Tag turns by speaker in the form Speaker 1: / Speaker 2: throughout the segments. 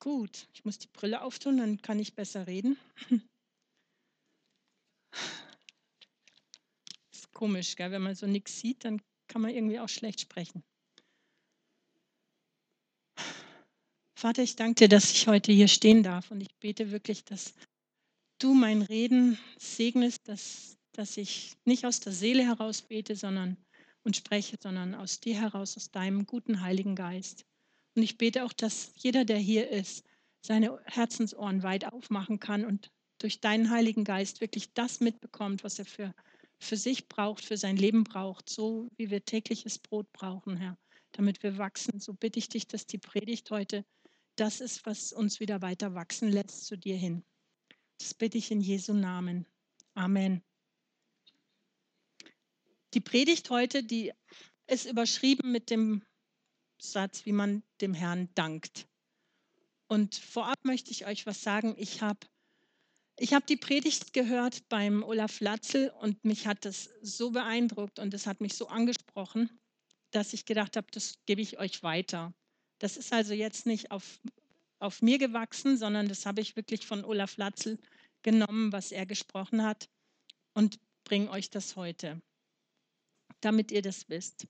Speaker 1: Gut, ich muss die Brille auftun, dann kann ich besser reden. Ist komisch, gell? wenn man so nichts sieht, dann kann man irgendwie auch schlecht sprechen. Vater, ich danke dir, dass ich heute hier stehen darf und ich bete wirklich, dass du mein Reden segnest, dass, dass ich nicht aus der Seele heraus bete sondern, und spreche, sondern aus dir heraus, aus deinem guten Heiligen Geist. Und ich bete auch, dass jeder, der hier ist, seine Herzensohren weit aufmachen kann und durch deinen Heiligen Geist wirklich das mitbekommt, was er für, für sich braucht, für sein Leben braucht, so wie wir tägliches Brot brauchen, Herr, damit wir wachsen. So bitte ich dich, dass die Predigt heute das ist, was uns wieder weiter wachsen lässt zu dir hin. Das bitte ich in Jesu Namen. Amen. Die Predigt heute, die ist überschrieben mit dem Satz, wie man dem Herrn dankt. Und vorab möchte ich euch was sagen. Ich habe ich hab die Predigt gehört beim Olaf Latzel und mich hat das so beeindruckt und es hat mich so angesprochen, dass ich gedacht habe, das gebe ich euch weiter. Das ist also jetzt nicht auf, auf mir gewachsen, sondern das habe ich wirklich von Olaf Latzel genommen, was er gesprochen hat und bringe euch das heute, damit ihr das wisst.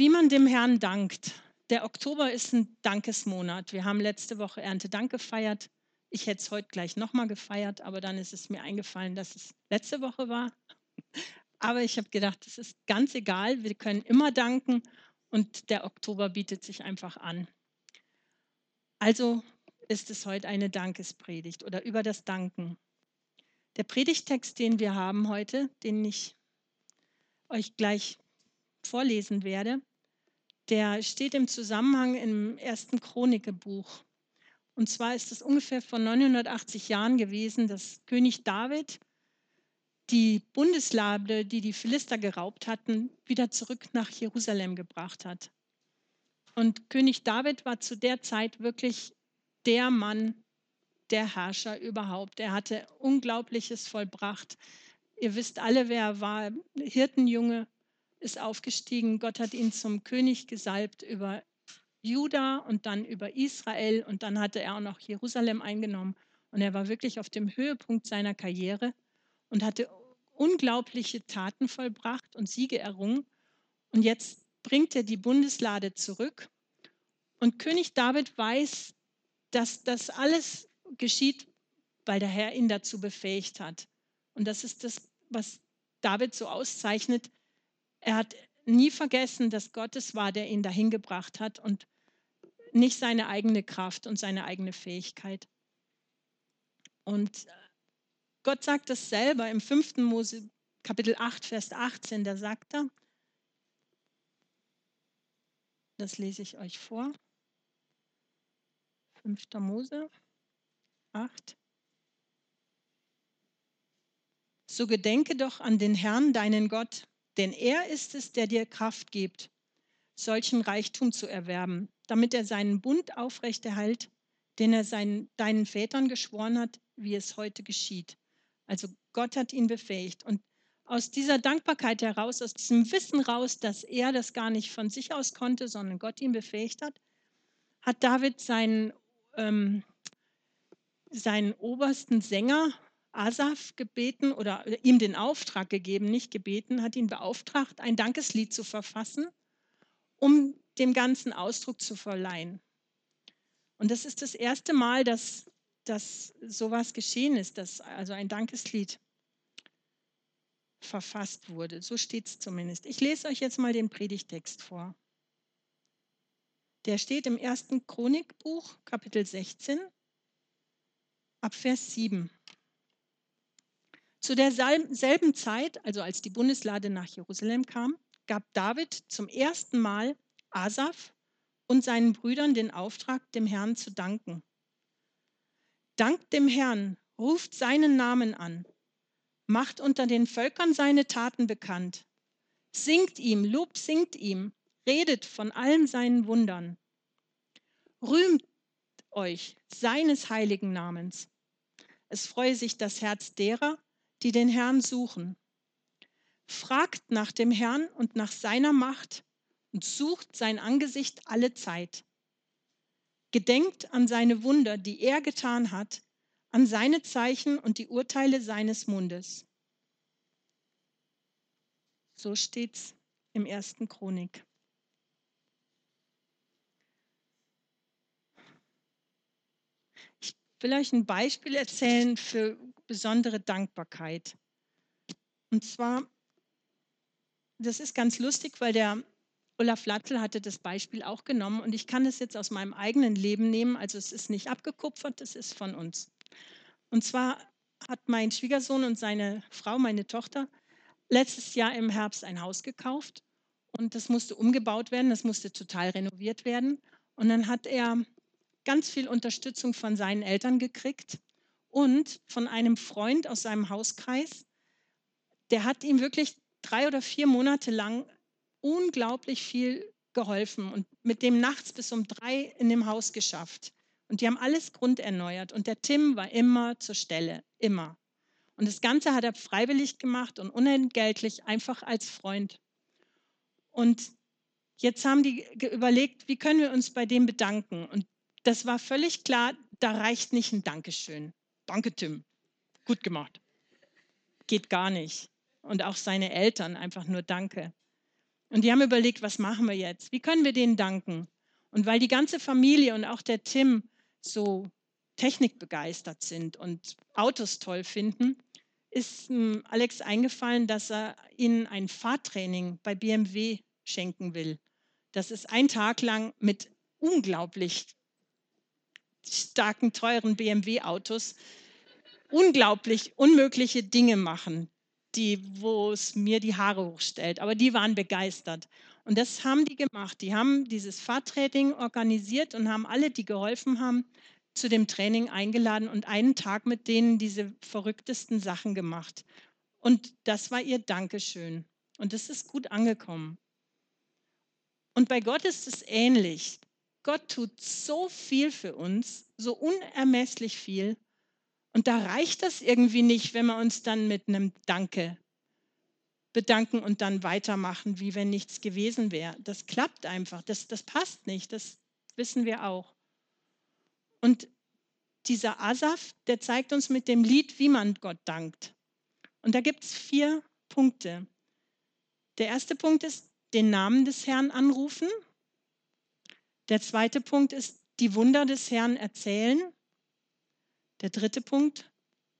Speaker 1: Wie man dem Herrn dankt. Der Oktober ist ein Dankesmonat. Wir haben letzte Woche Erntedank gefeiert. Ich hätte es heute gleich nochmal gefeiert, aber dann ist es mir eingefallen, dass es letzte Woche war. Aber ich habe gedacht, es ist ganz egal, wir können immer danken und der Oktober bietet sich einfach an. Also ist es heute eine Dankespredigt oder über das Danken. Der Predigtext, den wir haben heute, den ich euch gleich vorlesen werde, der steht im Zusammenhang im ersten Chronikebuch. Und zwar ist es ungefähr vor 980 Jahren gewesen, dass König David die Bundeslade, die die Philister geraubt hatten, wieder zurück nach Jerusalem gebracht hat. Und König David war zu der Zeit wirklich der Mann, der Herrscher überhaupt. Er hatte Unglaubliches vollbracht. Ihr wisst alle, wer er war. Hirtenjunge, ist aufgestiegen. Gott hat ihn zum König gesalbt über Juda und dann über Israel und dann hatte er auch noch Jerusalem eingenommen. Und er war wirklich auf dem Höhepunkt seiner Karriere und hatte unglaubliche Taten vollbracht und Siege errungen. Und jetzt bringt er die Bundeslade zurück. Und König David weiß, dass das alles geschieht, weil der Herr ihn dazu befähigt hat. Und das ist das, was David so auszeichnet. Er hat nie vergessen, dass Gott es war, der ihn dahin gebracht hat und nicht seine eigene Kraft und seine eigene Fähigkeit. Und Gott sagt das selber im 5. Mose Kapitel 8, Vers 18, da sagt er, das lese ich euch vor, 5. Mose 8. So gedenke doch an den Herrn, deinen Gott, denn er ist es, der dir Kraft gibt, solchen Reichtum zu erwerben, damit er seinen Bund aufrechterhält, den er seinen, deinen Vätern geschworen hat, wie es heute geschieht. Also Gott hat ihn befähigt. Und aus dieser Dankbarkeit heraus, aus diesem Wissen raus, dass er das gar nicht von sich aus konnte, sondern Gott ihn befähigt hat, hat David seinen, ähm, seinen obersten Sänger Asaf gebeten oder ihm den Auftrag gegeben, nicht gebeten, hat ihn beauftragt, ein Dankeslied zu verfassen, um dem Ganzen Ausdruck zu verleihen. Und das ist das erste Mal, dass, dass sowas geschehen ist, dass also ein Dankeslied verfasst wurde. So steht es zumindest. Ich lese euch jetzt mal den Predigtext vor. Der steht im ersten Chronikbuch, Kapitel 16, ab Vers 7. Zu derselben Zeit, also als die Bundeslade nach Jerusalem kam, gab David zum ersten Mal Asaf und seinen Brüdern den Auftrag, dem Herrn zu danken. Dankt dem Herrn, ruft seinen Namen an, macht unter den Völkern seine Taten bekannt, singt ihm, Lob singt ihm, redet von allen seinen Wundern. Rühmt euch seines heiligen Namens. Es freue sich das Herz derer, die den Herrn suchen. Fragt nach dem Herrn und nach seiner Macht und sucht sein Angesicht alle Zeit. Gedenkt an seine Wunder, die er getan hat, an seine Zeichen und die Urteile seines Mundes. So steht's im ersten Chronik. Ich will euch ein Beispiel erzählen für besondere Dankbarkeit. Und zwar, das ist ganz lustig, weil der Olaf Latzel hatte das Beispiel auch genommen und ich kann es jetzt aus meinem eigenen Leben nehmen. Also es ist nicht abgekupfert, es ist von uns. Und zwar hat mein Schwiegersohn und seine Frau, meine Tochter, letztes Jahr im Herbst ein Haus gekauft und das musste umgebaut werden, das musste total renoviert werden. Und dann hat er ganz viel Unterstützung von seinen Eltern gekriegt und von einem Freund aus seinem Hauskreis. Der hat ihm wirklich drei oder vier Monate lang unglaublich viel geholfen und mit dem nachts bis um drei in dem Haus geschafft. Und die haben alles grunderneuert. Und der Tim war immer zur Stelle, immer. Und das Ganze hat er freiwillig gemacht und unentgeltlich, einfach als Freund. Und jetzt haben die überlegt, wie können wir uns bei dem bedanken? Und das war völlig klar, da reicht nicht ein Dankeschön. Danke, Tim. Gut gemacht. Geht gar nicht. Und auch seine Eltern einfach nur Danke. Und die haben überlegt, was machen wir jetzt? Wie können wir denen danken? Und weil die ganze Familie und auch der Tim so technikbegeistert sind und Autos toll finden, ist hm, Alex eingefallen, dass er ihnen ein Fahrtraining bei BMW schenken will. Das ist ein Tag lang mit unglaublich starken, teuren BMW-Autos unglaublich unmögliche Dinge machen, die, wo es mir die Haare hochstellt. Aber die waren begeistert. Und das haben die gemacht. Die haben dieses Fahrtraining organisiert und haben alle, die geholfen haben, zu dem Training eingeladen und einen Tag mit denen diese verrücktesten Sachen gemacht. Und das war ihr Dankeschön. Und das ist gut angekommen. Und bei Gott ist es ähnlich. Gott tut so viel für uns, so unermesslich viel. Und da reicht das irgendwie nicht, wenn wir uns dann mit einem Danke bedanken und dann weitermachen, wie wenn nichts gewesen wäre. Das klappt einfach, das, das passt nicht, das wissen wir auch. Und dieser Asaf, der zeigt uns mit dem Lied, wie man Gott dankt. Und da gibt es vier Punkte. Der erste Punkt ist, den Namen des Herrn anrufen. Der zweite Punkt ist, die Wunder des Herrn erzählen. Der dritte Punkt,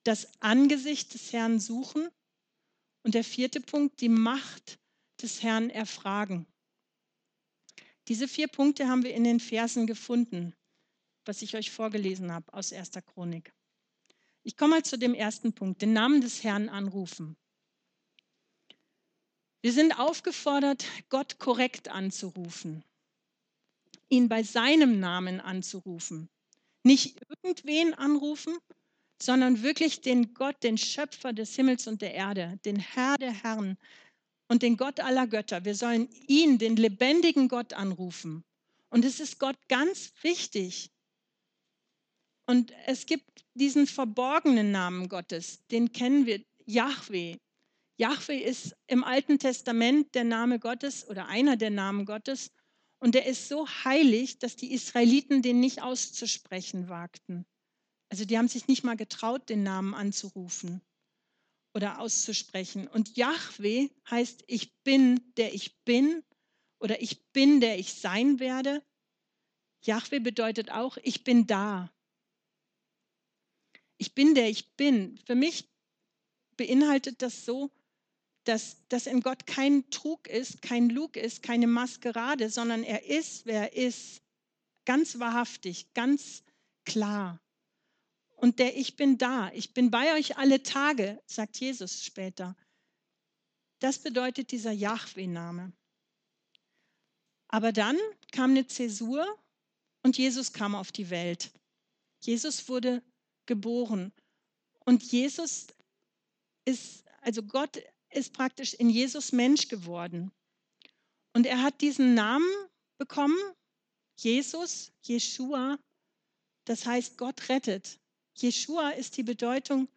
Speaker 1: das Angesicht des Herrn suchen. Und der vierte Punkt, die Macht des Herrn erfragen. Diese vier Punkte haben wir in den Versen gefunden was ich euch vorgelesen habe aus 1. Chronik. Ich komme mal zu dem ersten Punkt, den Namen des Herrn anrufen. Wir sind aufgefordert, Gott korrekt anzurufen, ihn bei seinem Namen anzurufen. Nicht irgendwen anrufen, sondern wirklich den Gott, den Schöpfer des Himmels und der Erde, den Herr der Herren und den Gott aller Götter. Wir sollen ihn, den lebendigen Gott, anrufen. Und es ist Gott ganz wichtig, und es gibt diesen verborgenen Namen Gottes, den kennen wir, Yahweh. Yahweh ist im Alten Testament der Name Gottes oder einer der Namen Gottes. Und der ist so heilig, dass die Israeliten den nicht auszusprechen wagten. Also die haben sich nicht mal getraut, den Namen anzurufen oder auszusprechen. Und Yahweh heißt, ich bin, der ich bin oder ich bin, der ich sein werde. Yahweh bedeutet auch, ich bin da ich bin der ich bin. Für mich beinhaltet das so, dass, dass in Gott kein Trug ist, kein Lug ist, keine Maskerade, sondern er ist, wer er ist. Ganz wahrhaftig, ganz klar. Und der Ich bin da, ich bin bei euch alle Tage, sagt Jesus später. Das bedeutet dieser Yahweh-Name. Aber dann kam eine Zäsur und Jesus kam auf die Welt. Jesus wurde geboren. Und Jesus ist, also Gott ist praktisch in Jesus Mensch geworden. Und er hat diesen Namen bekommen, Jesus, Jeshua, das heißt Gott rettet. Jeshua ist die Bedeutung,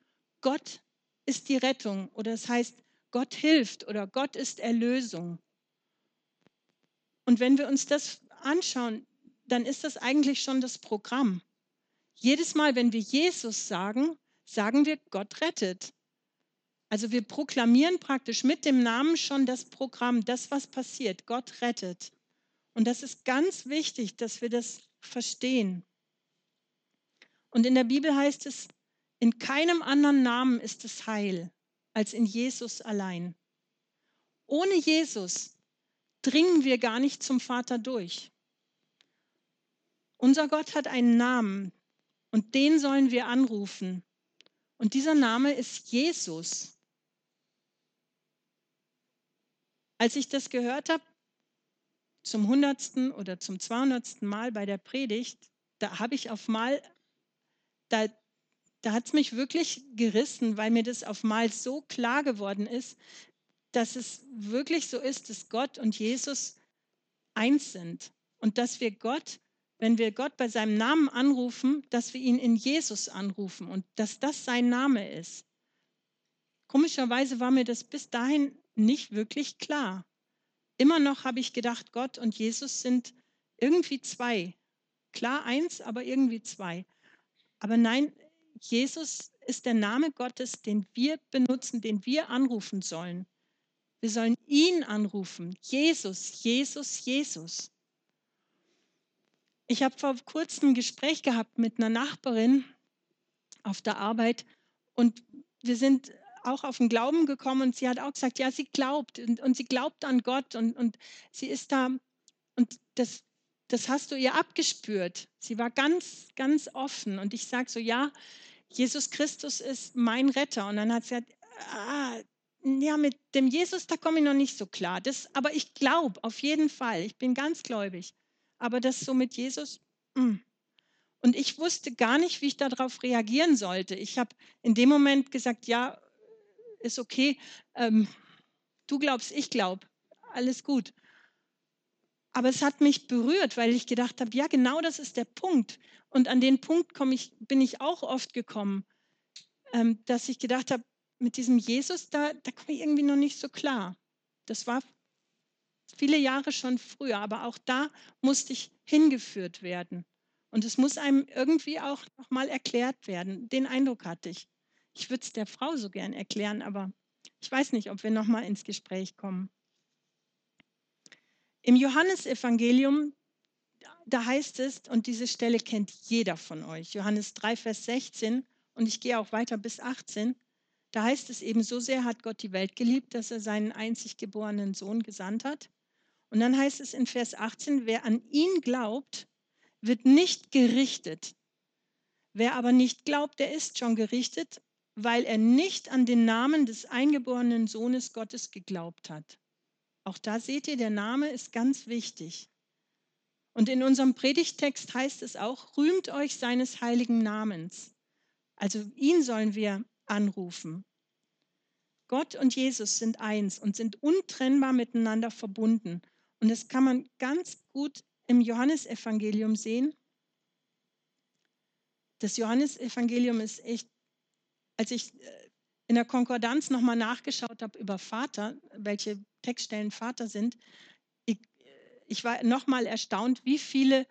Speaker 1: Gott ist die Rettung oder das heißt Gott hilft oder Gott ist Erlösung. Und wenn wir uns das anschauen, dann ist das eigentlich schon das Programm. Jedes Mal, wenn wir Jesus sagen, sagen wir, Gott rettet. Also wir proklamieren praktisch mit dem Namen schon das Programm, das, was passiert. Gott rettet. Und das ist ganz wichtig, dass wir das verstehen. Und in der Bibel heißt es, in keinem anderen Namen ist es Heil als in Jesus allein. Ohne Jesus dringen wir gar nicht zum Vater durch. Unser Gott hat einen Namen und den sollen wir anrufen. Und dieser Name ist Jesus. Als ich das gehört habe, zum hundertsten oder zum zweihundertsten Mal bei der Predigt, da habe ich auf mal, da, da hat es mich wirklich gerissen, weil mir das auf mal so klar geworden ist, dass es wirklich so ist, dass Gott und Jesus eins sind und dass wir Gott, wenn wir Gott bei seinem Namen anrufen, dass wir ihn in Jesus anrufen und dass das sein Name ist. Komischerweise war mir das bis dahin nicht wirklich klar. Immer noch habe ich gedacht, Gott und Jesus sind irgendwie zwei. Klar eins, aber irgendwie zwei. Aber nein, Jesus ist der Name Gottes, den wir benutzen, den wir anrufen sollen. Wir sollen ihn anrufen. Jesus, Jesus, Jesus. Ich habe vor kurzem ein Gespräch gehabt mit einer Nachbarin auf der Arbeit und wir sind auch auf den Glauben gekommen und sie hat auch gesagt, ja, sie glaubt und, und sie glaubt an Gott und, und sie ist da und das, das hast du ihr abgespürt. Sie war ganz, ganz offen und ich sage so, ja, Jesus Christus ist mein Retter. Und dann hat sie gesagt, ah, ja, mit dem Jesus, da komme ich noch nicht so klar. Das, aber ich glaube auf jeden Fall, ich bin ganz gläubig. Aber das so mit Jesus, mh. Mm. und ich wusste gar nicht, wie ich darauf reagieren sollte. Ich habe in dem Moment gesagt, ja, ist okay, ähm, du glaubst, ich glaube, alles gut. Aber es hat mich berührt, weil ich gedacht habe, ja, genau das ist der Punkt. Und an den Punkt ich, bin ich auch oft gekommen, ähm, dass ich gedacht habe, mit diesem Jesus, da, da komme ich irgendwie noch nicht so klar. Das war viele Jahre schon früher, aber auch da musste ich hingeführt werden. Und es muss einem irgendwie auch nochmal erklärt werden. Den Eindruck hatte ich. Ich würde es der Frau so gern erklären, aber ich weiß nicht, ob wir noch mal ins Gespräch kommen. Im Johannesevangelium, da heißt es, und diese Stelle kennt jeder von euch, Johannes 3, Vers 16, und ich gehe auch weiter bis 18, da heißt es eben, so sehr hat Gott die Welt geliebt, dass er seinen einzig geborenen Sohn gesandt hat. Und dann heißt es in Vers 18, wer an ihn glaubt, wird nicht gerichtet. Wer aber nicht glaubt, der ist schon gerichtet, weil er nicht an den Namen des eingeborenen Sohnes Gottes geglaubt hat. Auch da seht ihr, der Name ist ganz wichtig. Und in unserem Predigtext heißt es auch, rühmt euch seines heiligen Namens. Also ihn sollen wir anrufen. Gott und Jesus sind eins und sind untrennbar miteinander verbunden. Und das kann man ganz gut im Johannesevangelium sehen. Das Johannesevangelium ist echt als ich äh, in der Konkordanz nochmal nachgeschaut habe über Vater, welche Textstellen Vater sind, ich, ich war nochmal erstaunt, wie viele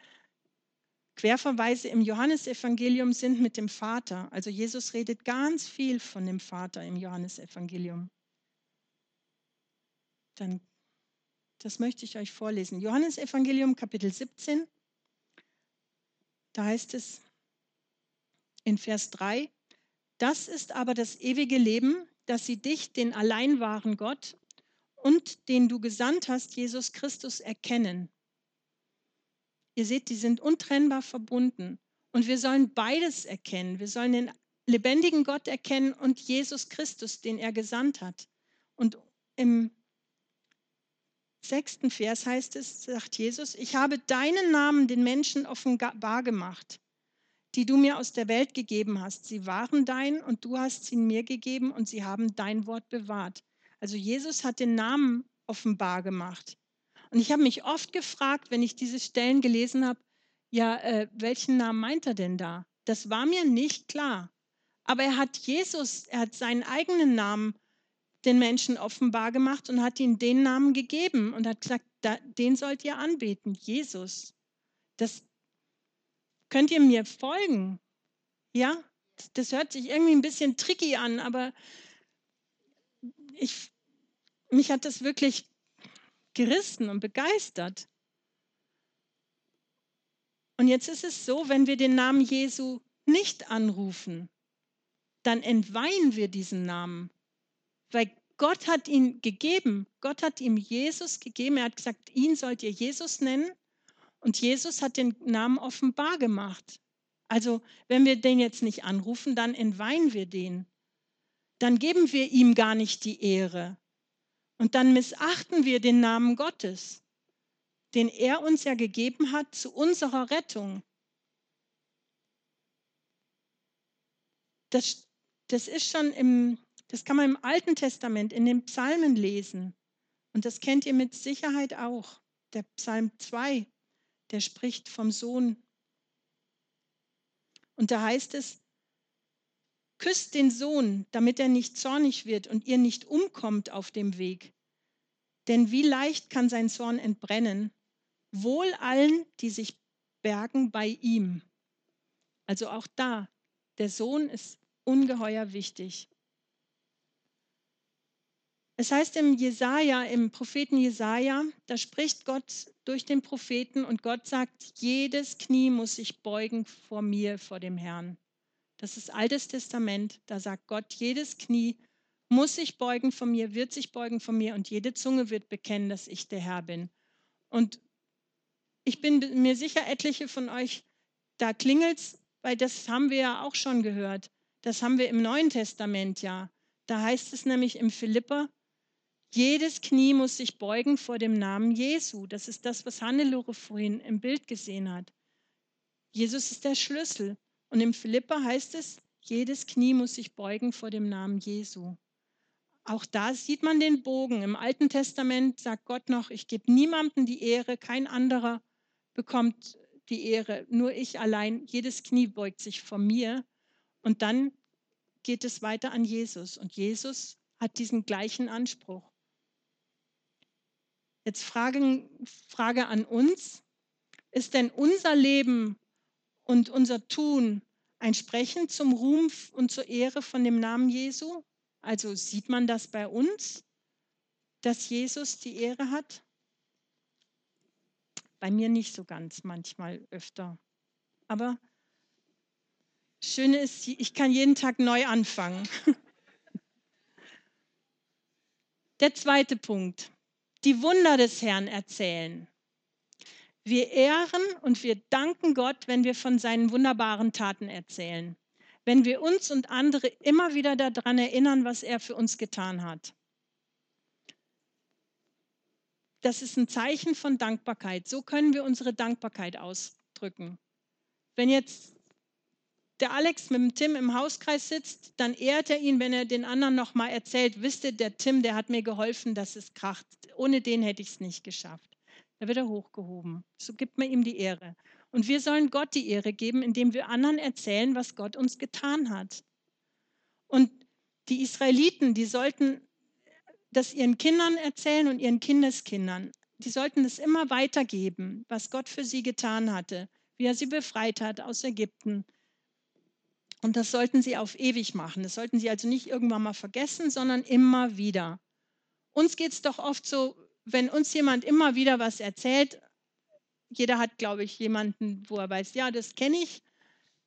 Speaker 1: Querverweise im Johannesevangelium sind mit dem Vater. Also Jesus redet ganz viel von dem Vater im Johannesevangelium. Dann, das möchte ich euch vorlesen. Johannesevangelium Kapitel 17, da heißt es in Vers 3, das ist aber das ewige Leben, dass sie dich, den allein wahren Gott und den du gesandt hast, Jesus Christus, erkennen. Ihr seht, die sind untrennbar verbunden. Und wir sollen beides erkennen. Wir sollen den lebendigen Gott erkennen und Jesus Christus, den er gesandt hat. Und im sechsten Vers heißt es, sagt Jesus, ich habe deinen Namen den Menschen offenbar gemacht die du mir aus der Welt gegeben hast. Sie waren dein und du hast sie mir gegeben und sie haben dein Wort bewahrt. Also Jesus hat den Namen offenbar gemacht. Und ich habe mich oft gefragt, wenn ich diese Stellen gelesen habe, ja, äh, welchen Namen meint er denn da? Das war mir nicht klar. Aber er hat Jesus, er hat seinen eigenen Namen den Menschen offenbar gemacht und hat ihnen den Namen gegeben und hat gesagt, da, den sollt ihr anbeten, Jesus. Das, Könnt ihr mir folgen? Ja, das hört sich irgendwie ein bisschen tricky an, aber ich, mich hat das wirklich gerissen und begeistert. Und jetzt ist es so, wenn wir den Namen Jesu nicht anrufen, dann entweihen wir diesen Namen, weil Gott hat ihn gegeben. Gott hat ihm Jesus gegeben. Er hat gesagt, ihn sollt ihr Jesus nennen. Und Jesus hat den Namen offenbar gemacht. Also wenn wir den jetzt nicht anrufen, dann entweihen wir den. Dann geben wir ihm gar nicht die Ehre. Und dann missachten wir den Namen Gottes, den er uns ja gegeben hat zu unserer Rettung. Das, das ist schon im, das kann man im Alten Testament in den Psalmen lesen. Und das kennt ihr mit Sicherheit auch. Der Psalm 2, der spricht vom Sohn. Und da heißt es, küsst den Sohn, damit er nicht zornig wird und ihr nicht umkommt auf dem Weg. Denn wie leicht kann sein Zorn entbrennen? Wohl allen, die sich bergen bei ihm. Also auch da, der Sohn ist ungeheuer wichtig. Es heißt im Jesaja, im Propheten Jesaja, da spricht Gott durch den Propheten und Gott sagt, jedes Knie muss sich beugen vor mir, vor dem Herrn. Das ist Altes Testament, da sagt Gott, jedes Knie muss sich beugen vor mir, wird sich beugen vor mir und jede Zunge wird bekennen, dass ich der Herr bin. Und ich bin mir sicher, etliche von euch, da klingelt es, weil das haben wir ja auch schon gehört. Das haben wir im Neuen Testament ja. Da heißt es nämlich im Philipper, jedes Knie muss sich beugen vor dem Namen Jesu. Das ist das, was Hannelore vorhin im Bild gesehen hat. Jesus ist der Schlüssel. Und im Philippa heißt es, jedes Knie muss sich beugen vor dem Namen Jesu. Auch da sieht man den Bogen. Im Alten Testament sagt Gott noch, ich gebe niemandem die Ehre, kein anderer bekommt die Ehre, nur ich allein. Jedes Knie beugt sich vor mir. Und dann geht es weiter an Jesus. Und Jesus hat diesen gleichen Anspruch. Jetzt Frage, Frage an uns. Ist denn unser Leben und unser Tun ein Sprechen zum Ruhm und zur Ehre von dem Namen Jesu? Also sieht man das bei uns, dass Jesus die Ehre hat? Bei mir nicht so ganz, manchmal öfter. Aber Schöne ist, ich kann jeden Tag neu anfangen. Der zweite Punkt die Wunder des Herrn erzählen. Wir ehren und wir danken Gott, wenn wir von seinen wunderbaren Taten erzählen, wenn wir uns und andere immer wieder daran erinnern, was er für uns getan hat. Das ist ein Zeichen von Dankbarkeit. So können wir unsere Dankbarkeit ausdrücken. Wenn jetzt der Alex mit dem Tim im Hauskreis sitzt, dann ehrt er ihn, wenn er den anderen nochmal erzählt, wisst ihr, der Tim, der hat mir geholfen, dass es kracht. Ohne den hätte ich es nicht geschafft. Da wird er hochgehoben. So gibt man ihm die Ehre. Und wir sollen Gott die Ehre geben, indem wir anderen erzählen, was Gott uns getan hat. Und die Israeliten, die sollten das ihren Kindern erzählen und ihren Kindeskindern. Die sollten es immer weitergeben, was Gott für sie getan hatte, wie er sie befreit hat aus Ägypten, und das sollten sie auf ewig machen. Das sollten sie also nicht irgendwann mal vergessen, sondern immer wieder. Uns geht es doch oft so, wenn uns jemand immer wieder was erzählt, jeder hat, glaube ich, jemanden, wo er weiß, ja, das kenne ich,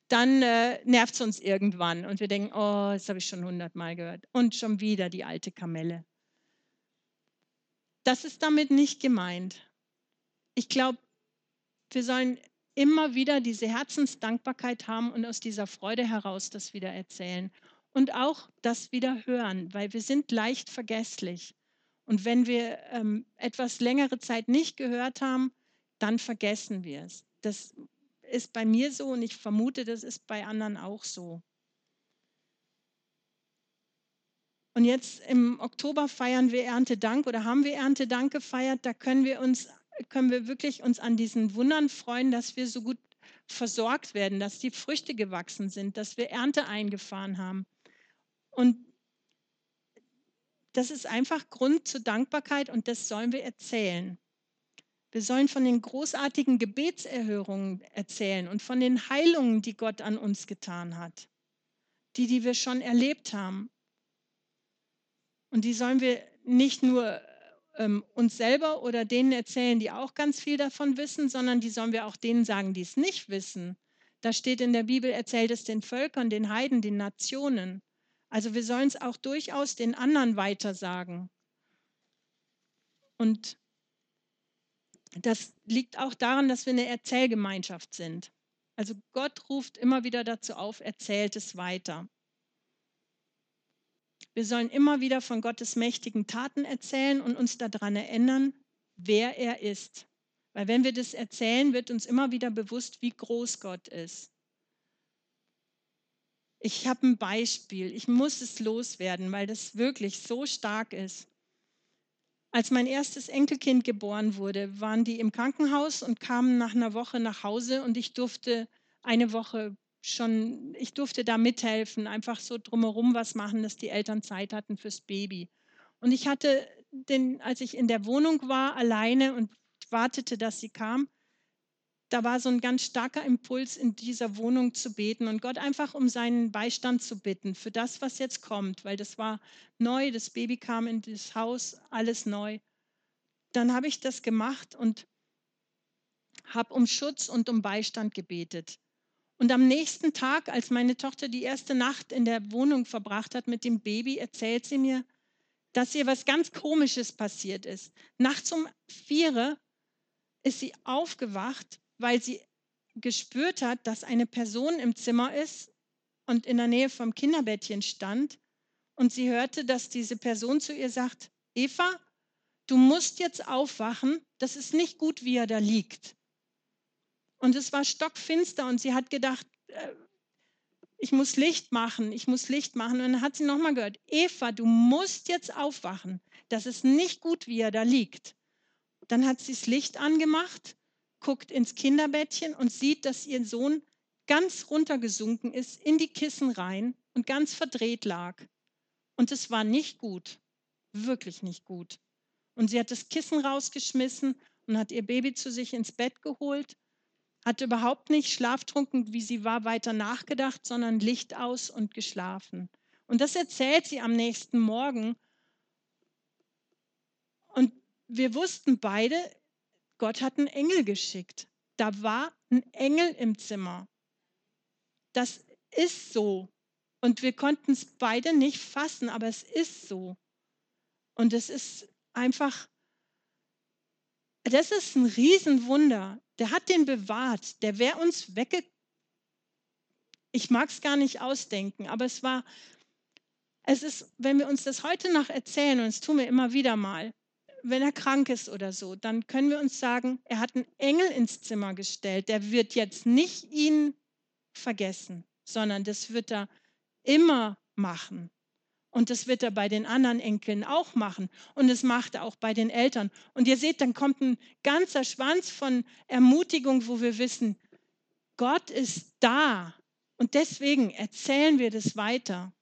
Speaker 1: dann äh, nervt es uns irgendwann und wir denken, oh, das habe ich schon hundertmal gehört. Und schon wieder die alte Kamelle. Das ist damit nicht gemeint. Ich glaube, wir sollen immer wieder diese Herzensdankbarkeit haben und aus dieser Freude heraus das wieder erzählen. Und auch das wieder hören, weil wir sind leicht vergesslich. Und wenn wir ähm, etwas längere Zeit nicht gehört haben, dann vergessen wir es. Das ist bei mir so und ich vermute, das ist bei anderen auch so. Und jetzt im Oktober feiern wir Erntedank oder haben wir Erntedank gefeiert. Da können wir uns können wir wirklich uns an diesen Wundern freuen, dass wir so gut versorgt werden, dass die Früchte gewachsen sind, dass wir Ernte eingefahren haben. Und das ist einfach Grund zur Dankbarkeit und das sollen wir erzählen. Wir sollen von den großartigen Gebetserhörungen erzählen und von den Heilungen, die Gott an uns getan hat. Die, die wir schon erlebt haben. Und die sollen wir nicht nur ähm, uns selber oder denen erzählen, die auch ganz viel davon wissen, sondern die sollen wir auch denen sagen, die es nicht wissen. Da steht in der Bibel, erzählt es den Völkern, den Heiden, den Nationen. Also wir sollen es auch durchaus den anderen weitersagen. Und das liegt auch daran, dass wir eine Erzählgemeinschaft sind. Also Gott ruft immer wieder dazu auf, erzählt es weiter. Wir sollen immer wieder von Gottes mächtigen Taten erzählen und uns daran erinnern, wer er ist. Weil wenn wir das erzählen, wird uns immer wieder bewusst, wie groß Gott ist. Ich habe ein Beispiel. Ich muss es loswerden, weil das wirklich so stark ist. Als mein erstes Enkelkind geboren wurde, waren die im Krankenhaus und kamen nach einer Woche nach Hause und ich durfte eine Woche schon, ich durfte da mithelfen, einfach so drumherum was machen, dass die Eltern Zeit hatten fürs Baby. Und ich hatte den, als ich in der Wohnung war, alleine und wartete, dass sie kam, da war so ein ganz starker Impuls, in dieser Wohnung zu beten und Gott einfach um seinen Beistand zu bitten für das, was jetzt kommt, weil das war neu, das Baby kam in das Haus, alles neu. Dann habe ich das gemacht und habe um Schutz und um Beistand gebetet. Und am nächsten Tag, als meine Tochter die erste Nacht in der Wohnung verbracht hat mit dem Baby, erzählt sie mir, dass ihr was ganz Komisches passiert ist. Nachts um vier ist sie aufgewacht, weil sie gespürt hat, dass eine Person im Zimmer ist und in der Nähe vom Kinderbettchen stand. Und sie hörte, dass diese Person zu ihr sagt, Eva, du musst jetzt aufwachen, das ist nicht gut, wie er da liegt. Und es war stockfinster und sie hat gedacht, äh, ich muss Licht machen, ich muss Licht machen. Und dann hat sie nochmal gehört, Eva, du musst jetzt aufwachen. Das ist nicht gut, wie er da liegt. Dann hat sie das Licht angemacht, guckt ins Kinderbettchen und sieht, dass ihr Sohn ganz runtergesunken ist in die Kissen rein und ganz verdreht lag. Und es war nicht gut, wirklich nicht gut. Und sie hat das Kissen rausgeschmissen und hat ihr Baby zu sich ins Bett geholt hat überhaupt nicht schlaftrunken, wie sie war, weiter nachgedacht, sondern Licht aus und geschlafen. Und das erzählt sie am nächsten Morgen. Und wir wussten beide, Gott hat einen Engel geschickt. Da war ein Engel im Zimmer. Das ist so. Und wir konnten es beide nicht fassen, aber es ist so. Und es ist einfach, das ist ein Riesenwunder. Der hat den bewahrt. Der wäre uns wegge... Ich mag es gar nicht ausdenken, aber es war, es ist, wenn wir uns das heute noch erzählen, und das tun wir immer wieder mal, wenn er krank ist oder so, dann können wir uns sagen, er hat einen Engel ins Zimmer gestellt. Der wird jetzt nicht ihn vergessen, sondern das wird er immer machen. Und das wird er bei den anderen Enkeln auch machen. Und das macht er auch bei den Eltern. Und ihr seht, dann kommt ein ganzer Schwanz von Ermutigung, wo wir wissen, Gott ist da. Und deswegen erzählen wir das weiter.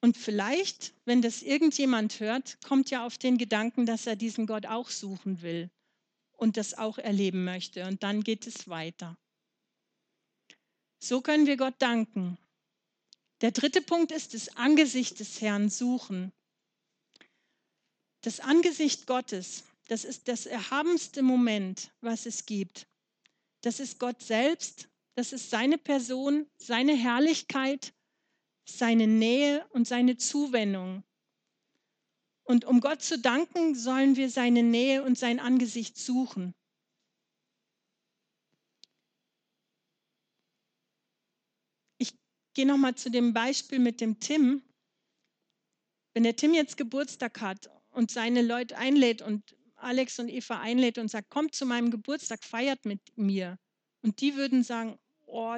Speaker 1: Und vielleicht, wenn das irgendjemand hört, kommt ja auf den Gedanken, dass er diesen Gott auch suchen will und das auch erleben möchte. Und dann geht es weiter. So können wir Gott danken. Der dritte Punkt ist das Angesicht des Herrn suchen. Das Angesicht Gottes, das ist das erhabenste Moment, was es gibt. Das ist Gott selbst, das ist seine Person, seine Herrlichkeit, seine Nähe und seine Zuwendung. Und um Gott zu danken, sollen wir seine Nähe und sein Angesicht suchen. Gehe nochmal zu dem Beispiel mit dem Tim. Wenn der Tim jetzt Geburtstag hat und seine Leute einlädt und Alex und Eva einlädt und sagt, kommt zu meinem Geburtstag, feiert mit mir. Und die würden sagen, oh,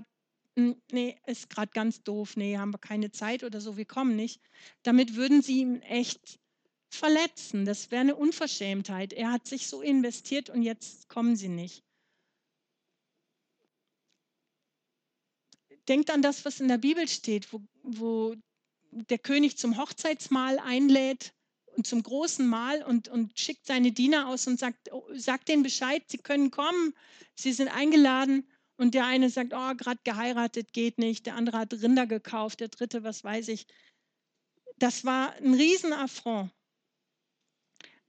Speaker 1: nee, ist gerade ganz doof, nee, haben wir keine Zeit oder so, wir kommen nicht. Damit würden sie ihn echt verletzen. Das wäre eine Unverschämtheit. Er hat sich so investiert und jetzt kommen sie nicht. Denkt an das, was in der Bibel steht, wo, wo der König zum Hochzeitsmahl einlädt und zum großen Mahl und, und schickt seine Diener aus und sagt, oh, sagt denen Bescheid, sie können kommen, sie sind eingeladen. Und der eine sagt, oh, gerade geheiratet geht nicht, der andere hat Rinder gekauft, der dritte, was weiß ich. Das war ein Riesenaffront.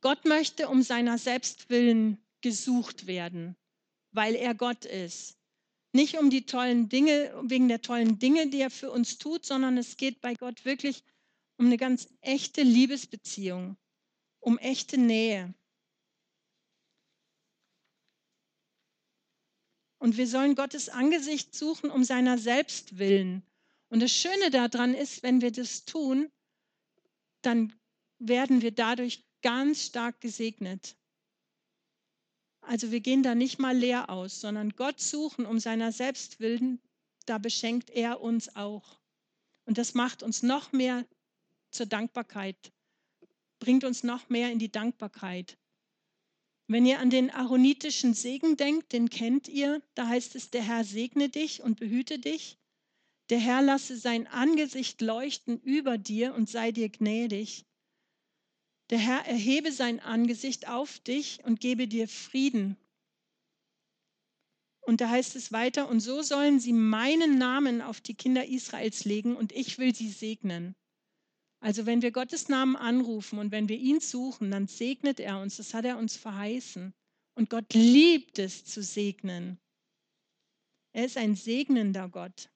Speaker 1: Gott möchte um seiner selbst willen gesucht werden, weil er Gott ist. Nicht um die tollen Dinge, wegen der tollen Dinge, die er für uns tut, sondern es geht bei Gott wirklich um eine ganz echte Liebesbeziehung, um echte Nähe. Und wir sollen Gottes Angesicht suchen um seiner selbst willen. Und das Schöne daran ist, wenn wir das tun, dann werden wir dadurch ganz stark gesegnet. Also wir gehen da nicht mal leer aus, sondern Gott suchen um seiner selbst willen, da beschenkt er uns auch. Und das macht uns noch mehr zur Dankbarkeit, bringt uns noch mehr in die Dankbarkeit. Wenn ihr an den aaronitischen Segen denkt, den kennt ihr, da heißt es, der Herr segne dich und behüte dich. Der Herr lasse sein Angesicht leuchten über dir und sei dir gnädig. Der Herr erhebe sein Angesicht auf dich und gebe dir Frieden. Und da heißt es weiter, und so sollen sie meinen Namen auf die Kinder Israels legen und ich will sie segnen. Also wenn wir Gottes Namen anrufen und wenn wir ihn suchen, dann segnet er uns. Das hat er uns verheißen. Und Gott liebt es zu segnen. Er ist ein segnender Gott.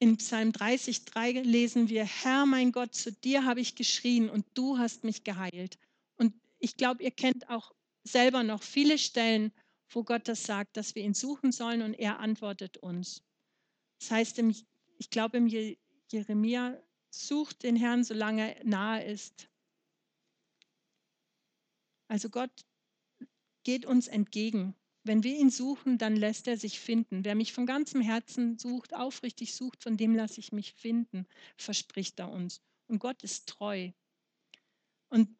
Speaker 1: In Psalm 30, 3 lesen wir, Herr mein Gott, zu dir habe ich geschrien und du hast mich geheilt. Und ich glaube, ihr kennt auch selber noch viele Stellen, wo Gott das sagt, dass wir ihn suchen sollen und er antwortet uns. Das heißt im ich glaube, im Jeremia sucht den Herrn, solange er nahe ist. Also Gott geht uns entgegen. Wenn wir ihn suchen, dann lässt er sich finden. Wer mich von ganzem Herzen sucht, aufrichtig sucht, von dem lasse ich mich finden, verspricht er uns. Und Gott ist treu. Und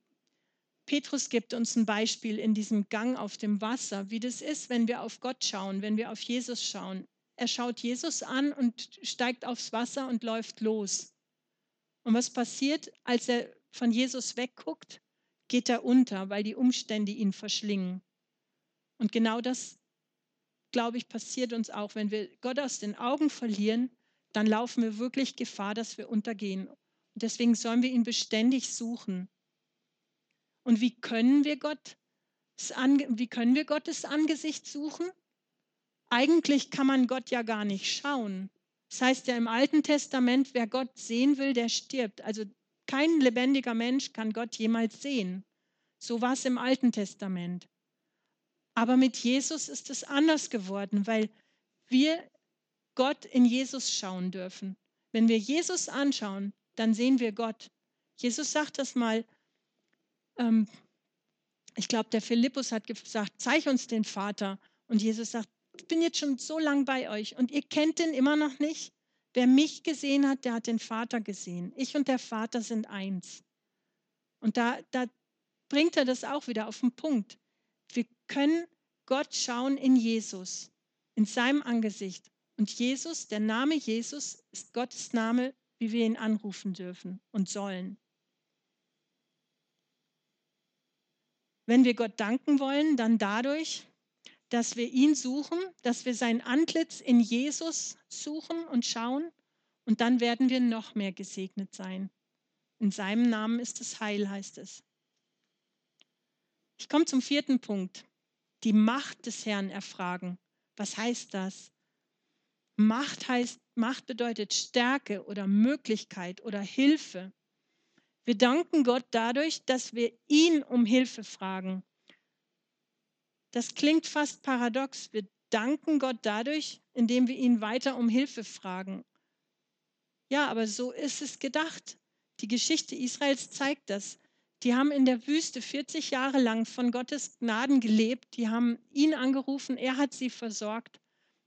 Speaker 1: Petrus gibt uns ein Beispiel in diesem Gang auf dem Wasser, wie das ist, wenn wir auf Gott schauen, wenn wir auf Jesus schauen. Er schaut Jesus an und steigt aufs Wasser und läuft los. Und was passiert, als er von Jesus wegguckt? Geht er unter, weil die Umstände ihn verschlingen. Und genau das, glaube ich, passiert uns auch. Wenn wir Gott aus den Augen verlieren, dann laufen wir wirklich Gefahr, dass wir untergehen. Und deswegen sollen wir ihn beständig suchen. Und wie können wir Gott, wie können wir Gottes Angesicht suchen? Eigentlich kann man Gott ja gar nicht schauen. Das heißt ja im Alten Testament, wer Gott sehen will, der stirbt. Also kein lebendiger Mensch kann Gott jemals sehen. So war es im Alten Testament. Aber mit Jesus ist es anders geworden, weil wir Gott in Jesus schauen dürfen. Wenn wir Jesus anschauen, dann sehen wir Gott. Jesus sagt das mal, ähm, ich glaube, der Philippus hat gesagt, zeig uns den Vater. Und Jesus sagt, ich bin jetzt schon so lang bei euch und ihr kennt ihn immer noch nicht. Wer mich gesehen hat, der hat den Vater gesehen. Ich und der Vater sind eins. Und da, da bringt er das auch wieder auf den Punkt. Wir können Gott schauen in Jesus, in seinem Angesicht. Und Jesus, der Name Jesus, ist Gottes Name, wie wir ihn anrufen dürfen und sollen. Wenn wir Gott danken wollen, dann dadurch, dass wir ihn suchen, dass wir sein Antlitz in Jesus suchen und schauen und dann werden wir noch mehr gesegnet sein. In seinem Namen ist es Heil, heißt es. Ich komme zum vierten Punkt. Die Macht des Herrn erfragen. Was heißt das? Macht heißt, Macht bedeutet Stärke oder Möglichkeit oder Hilfe. Wir danken Gott dadurch, dass wir ihn um Hilfe fragen. Das klingt fast paradox. Wir danken Gott dadurch, indem wir ihn weiter um Hilfe fragen. Ja, aber so ist es gedacht. Die Geschichte Israels zeigt das. Die haben in der Wüste 40 Jahre lang von Gottes Gnaden gelebt. Die haben ihn angerufen, er hat sie versorgt.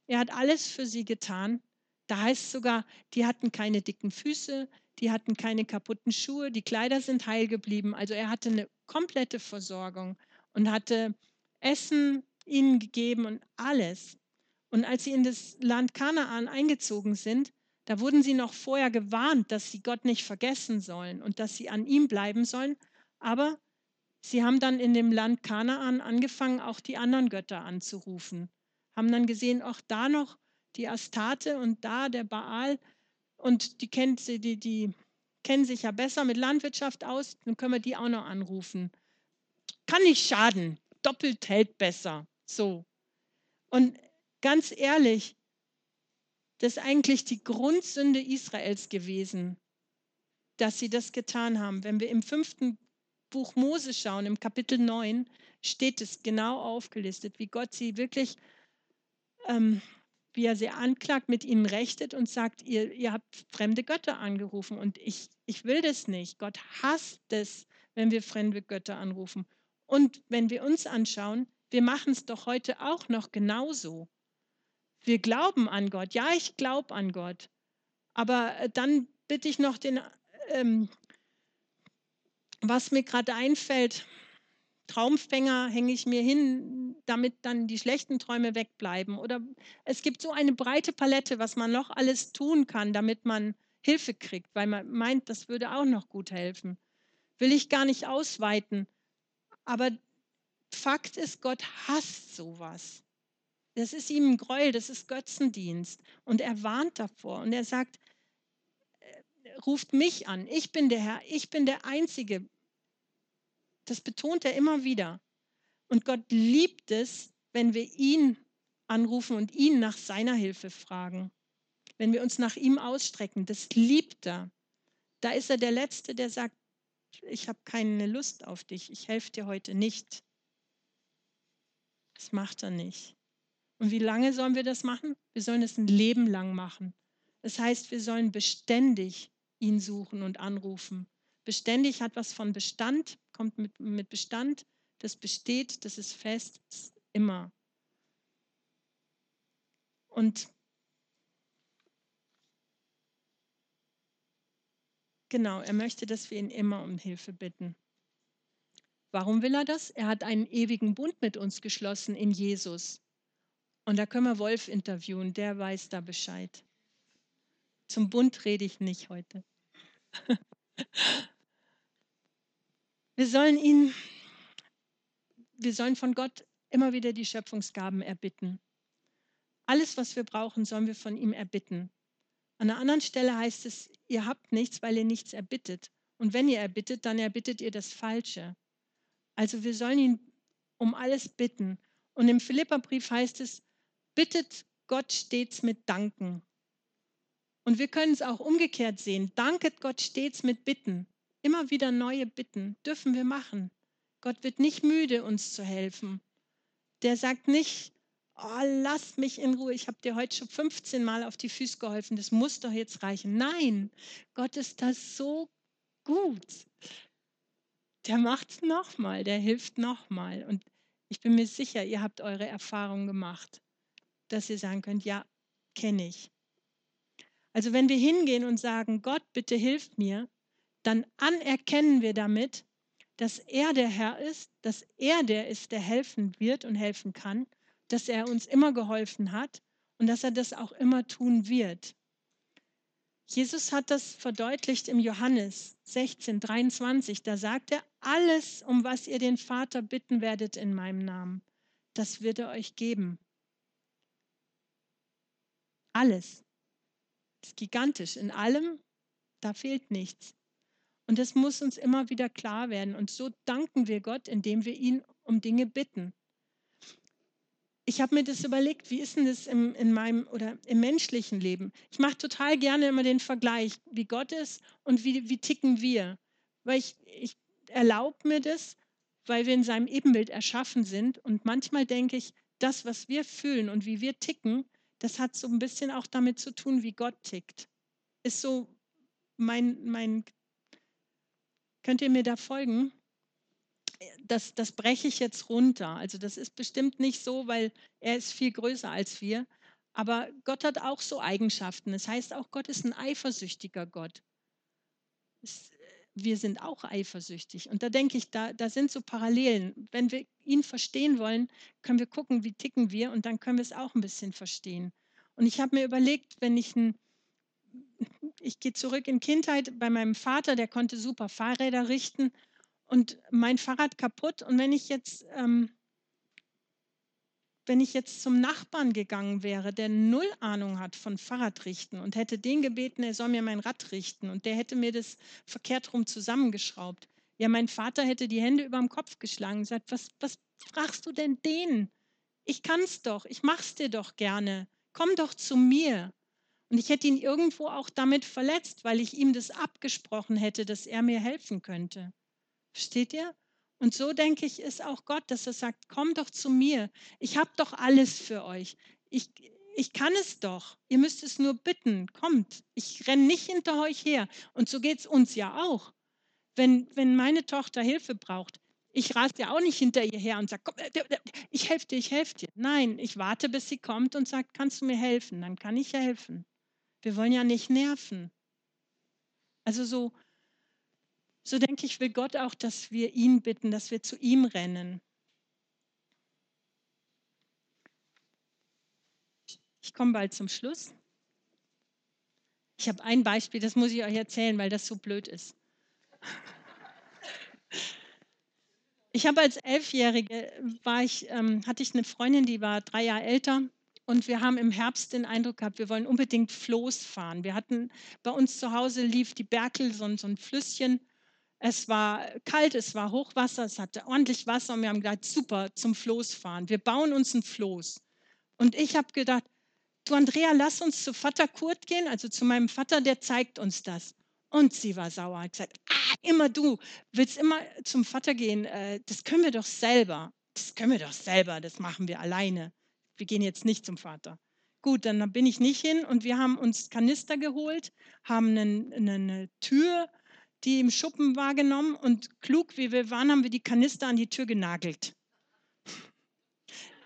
Speaker 1: Er hat alles für sie getan. Da heißt sogar, die hatten keine dicken Füße, die hatten keine kaputten Schuhe, die Kleider sind heil geblieben. Also er hatte eine komplette Versorgung und hatte Essen ihnen gegeben und alles. Und als sie in das Land Kanaan eingezogen sind, Da wurden sie noch vorher gewarnt, dass sie Gott nicht vergessen sollen und dass sie an ihm bleiben sollen. Aber sie haben dann in dem Land Kanaan angefangen, auch die anderen Götter anzurufen. Haben dann gesehen, auch da noch die Astarte und da der Baal. Und die, kennt, die, die kennen sich ja besser mit Landwirtschaft aus, dann können wir die auch noch anrufen. Kann nicht schaden, doppelt hält besser. So. Und ganz ehrlich, das ist eigentlich die Grundsünde Israels gewesen, dass sie das getan haben. Wenn wir im fünften Buch Mose schauen, im Kapitel 9, steht es genau aufgelistet, wie Gott sie wirklich, ähm, wie er sie anklagt, mit ihnen rechtet und sagt, ihr, ihr habt fremde Götter angerufen und ich, ich will das nicht. Gott hasst es, wenn wir fremde Götter anrufen. Und wenn wir uns anschauen, wir machen es doch heute auch noch genauso. Wir glauben an Gott. Ja, ich glaube an Gott. Aber äh, dann bitte ich noch den, ähm, was mir gerade einfällt, Traumfänger hänge ich mir hin, damit dann die schlechten Träume wegbleiben. Oder es gibt so eine breite Palette, was man noch alles tun kann, damit man Hilfe kriegt, weil man meint, das würde auch noch gut helfen. Will ich gar nicht ausweiten. Aber Fakt ist, Gott hasst sowas. Das ist ihm ein Gräuel, das ist Götzendienst. Und er warnt davor und er sagt, ruft mich an, ich bin der Herr, ich bin der Einzige. Das betont er immer wieder. Und Gott liebt es, wenn wir ihn anrufen und ihn nach seiner Hilfe fragen. Wenn wir uns nach ihm ausstrecken, das liebt er. Da ist er der Letzte, der sagt, ich habe keine Lust auf dich, ich helfe dir heute nicht. Das macht er nicht. Und wie lange sollen wir das machen? Wir sollen es ein Leben lang machen. Das heißt, wir sollen beständig ihn suchen und anrufen. Beständig hat was von Bestand, kommt mit, mit Bestand, das besteht, das ist fest, das ist immer. Und genau, er möchte, dass wir ihn immer um Hilfe bitten. Warum will er das? Er hat einen ewigen Bund mit uns geschlossen in Jesus. Und da können wir Wolf interviewen, der weiß da Bescheid. Zum Bund rede ich nicht heute. Wir sollen ihn, wir sollen von Gott immer wieder die Schöpfungsgaben erbitten. Alles, was wir brauchen, sollen wir von ihm erbitten. An einer anderen Stelle heißt es, ihr habt nichts, weil ihr nichts erbittet. Und wenn ihr erbittet, dann erbittet ihr das Falsche. Also wir sollen ihn um alles bitten. Und im Philipperbrief heißt es, bittet Gott stets mit Danken. Und wir können es auch umgekehrt sehen. Danket Gott stets mit Bitten. Immer wieder neue Bitten dürfen wir machen. Gott wird nicht müde, uns zu helfen. Der sagt nicht, oh, lass mich in Ruhe, ich habe dir heute schon 15 Mal auf die Füße geholfen, das muss doch jetzt reichen. Nein, Gott ist das so gut. Der macht es nochmal, der hilft nochmal. Und ich bin mir sicher, ihr habt eure Erfahrungen gemacht dass ihr sagen könnt, ja, kenne ich. Also wenn wir hingehen und sagen, Gott, bitte hilf mir, dann anerkennen wir damit, dass er der Herr ist, dass er der ist, der helfen wird und helfen kann, dass er uns immer geholfen hat und dass er das auch immer tun wird. Jesus hat das verdeutlicht im Johannes 16, 23. Da sagt er, alles, um was ihr den Vater bitten werdet in meinem Namen, das wird er euch geben. Alles. Ist gigantisch. In allem, da fehlt nichts. Und das muss uns immer wieder klar werden. Und so danken wir Gott, indem wir ihn um Dinge bitten. Ich habe mir das überlegt, wie ist denn das im, in meinem oder im menschlichen Leben? Ich mache total gerne immer den Vergleich, wie Gott ist und wie, wie ticken wir. Weil ich, ich erlaube mir das, weil wir in seinem Ebenbild erschaffen sind. Und manchmal denke ich, das, was wir fühlen und wie wir ticken, das hat so ein bisschen auch damit zu tun, wie Gott tickt. Ist so mein, mein könnt ihr mir da folgen? Das, das breche ich jetzt runter. Also das ist bestimmt nicht so, weil er ist viel größer als wir. Aber Gott hat auch so Eigenschaften. Das heißt auch, Gott ist ein eifersüchtiger Gott. Es, wir sind auch eifersüchtig. Und da denke ich, da, da sind so Parallelen. Wenn wir ihn verstehen wollen, können wir gucken, wie ticken wir und dann können wir es auch ein bisschen verstehen. Und ich habe mir überlegt, wenn ich ein, ich gehe zurück in Kindheit bei meinem Vater, der konnte super Fahrräder richten und mein Fahrrad kaputt. Und wenn ich jetzt, ähm, wenn ich jetzt zum Nachbarn gegangen wäre, der null Ahnung hat von Fahrradrichten und hätte den gebeten, er soll mir mein Rad richten und der hätte mir das verkehrt rum zusammengeschraubt. Ja, mein Vater hätte die Hände über dem Kopf geschlagen und gesagt, was, was fragst du denn den? Ich kann's doch, ich mach's dir doch gerne. Komm doch zu mir. Und ich hätte ihn irgendwo auch damit verletzt, weil ich ihm das abgesprochen hätte, dass er mir helfen könnte. Versteht ihr? Und so denke ich, ist auch Gott, dass er sagt, komm doch zu mir. Ich habe doch alles für euch. Ich, ich kann es doch. Ihr müsst es nur bitten. Kommt. Ich renne nicht hinter euch her. Und so geht es uns ja auch. Wenn, wenn meine Tochter Hilfe braucht, ich rase ja auch nicht hinter ihr her und sage, komm, äh, ich helfe dir, ich helfe dir. Nein, ich warte, bis sie kommt und sagt, kannst du mir helfen? Dann kann ich helfen. Wir wollen ja nicht nerven. Also so, so denke ich, will Gott auch, dass wir ihn bitten, dass wir zu ihm rennen. Ich komme bald zum Schluss. Ich habe ein Beispiel, das muss ich euch erzählen, weil das so blöd ist. Ich habe als Elfjährige, war ich, ähm, hatte ich eine Freundin, die war drei Jahre älter und wir haben im Herbst den Eindruck gehabt, wir wollen unbedingt Floß fahren. Wir hatten bei uns zu Hause lief die Berkel, so, so ein Flüsschen. Es war kalt, es war Hochwasser, es hatte ordentlich Wasser und wir haben gedacht, super, zum Floß fahren. Wir bauen uns ein Floß. Und ich habe gedacht, du Andrea, lass uns zu Vater Kurt gehen, also zu meinem Vater, der zeigt uns das. Und sie war sauer, hat gesagt, ah, immer du willst immer zum Vater gehen, äh, das können wir doch selber. Das können wir doch selber, das machen wir alleine wir gehen jetzt nicht zum Vater. Gut, dann bin ich nicht hin und wir haben uns Kanister geholt, haben eine, eine Tür, die im Schuppen war, genommen und klug wie wir waren, haben wir die Kanister an die Tür genagelt.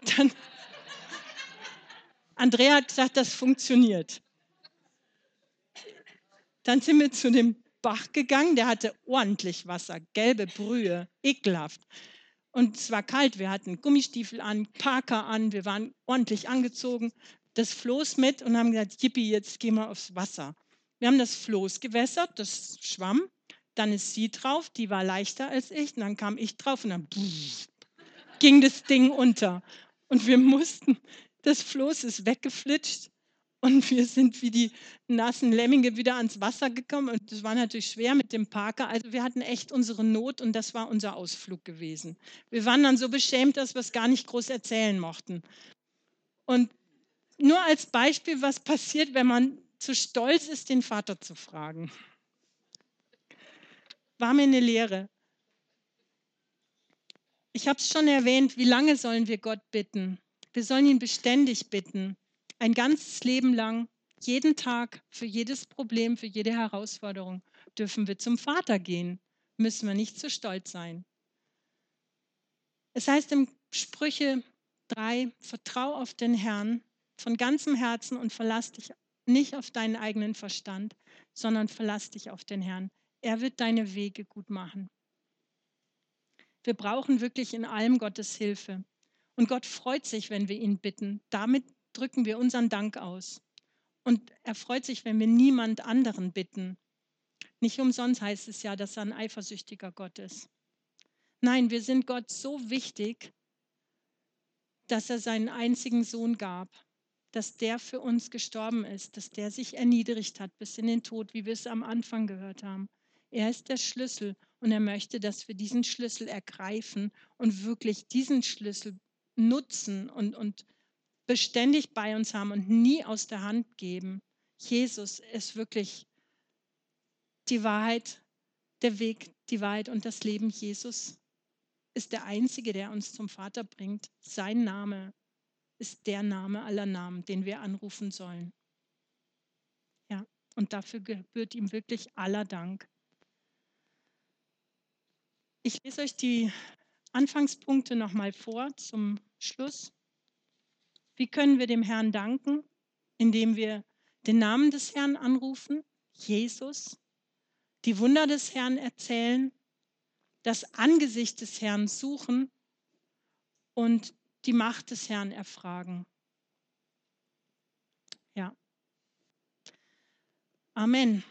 Speaker 1: Dann, Andrea hat gesagt, das funktioniert. Dann sind wir zu dem Bach gegangen, der hatte ordentlich Wasser, gelbe Brühe, ekelhaft. Und es war kalt, wir hatten Gummistiefel an, Parker an, wir waren ordentlich angezogen, das Floß mit und haben gesagt, Yippie, jetzt gehen wir aufs Wasser. Wir haben das Floß gewässert, das schwamm, dann ist sie drauf, die war leichter als ich, und dann kam ich drauf und dann ging das Ding unter. Und wir mussten, das Floß ist weggeflitscht und wir sind wie die nassen Lemminge wieder ans Wasser gekommen. Und das war natürlich schwer mit dem Parker. Also wir hatten echt unsere Not und das war unser Ausflug gewesen. Wir waren dann so beschämt, dass wir es gar nicht groß erzählen mochten. Und nur als Beispiel, was passiert, wenn man zu stolz ist, den Vater zu fragen. War mir eine Lehre. Ich habe es schon erwähnt, wie lange sollen wir Gott bitten? Wir sollen ihn beständig bitten ein ganzes Leben lang, jeden Tag, für jedes Problem, für jede Herausforderung dürfen wir zum Vater gehen. Müssen wir nicht zu stolz sein. Es heißt im Sprüche 3, vertrau auf den Herrn von ganzem Herzen und verlass dich nicht auf deinen eigenen Verstand, sondern verlass dich auf den Herrn. Er wird deine Wege gut machen. Wir brauchen wirklich in allem Gottes Hilfe. Und Gott freut sich, wenn wir ihn bitten. Damit drücken wir unseren Dank aus. Und er freut sich, wenn wir niemand anderen bitten. Nicht umsonst heißt es ja, dass er ein eifersüchtiger Gott ist. Nein, wir sind Gott so wichtig, dass er seinen einzigen Sohn gab, dass der für uns gestorben ist, dass der sich erniedrigt hat bis in den Tod, wie wir es am Anfang gehört haben. Er ist der Schlüssel und er möchte, dass wir diesen Schlüssel ergreifen und wirklich diesen Schlüssel nutzen und, und beständig bei uns haben und nie aus der Hand geben. Jesus ist wirklich die Wahrheit, der Weg, die Wahrheit und das Leben. Jesus ist der Einzige, der uns zum Vater bringt. Sein Name ist der Name aller Namen, den wir anrufen sollen. Ja, und dafür gebührt ihm wirklich aller Dank. Ich lese euch die Anfangspunkte nochmal vor zum Schluss. Wie können wir dem Herrn danken? Indem wir den Namen des Herrn anrufen, Jesus, die Wunder des Herrn erzählen, das Angesicht des Herrn suchen und die Macht des Herrn erfragen. Ja. Amen.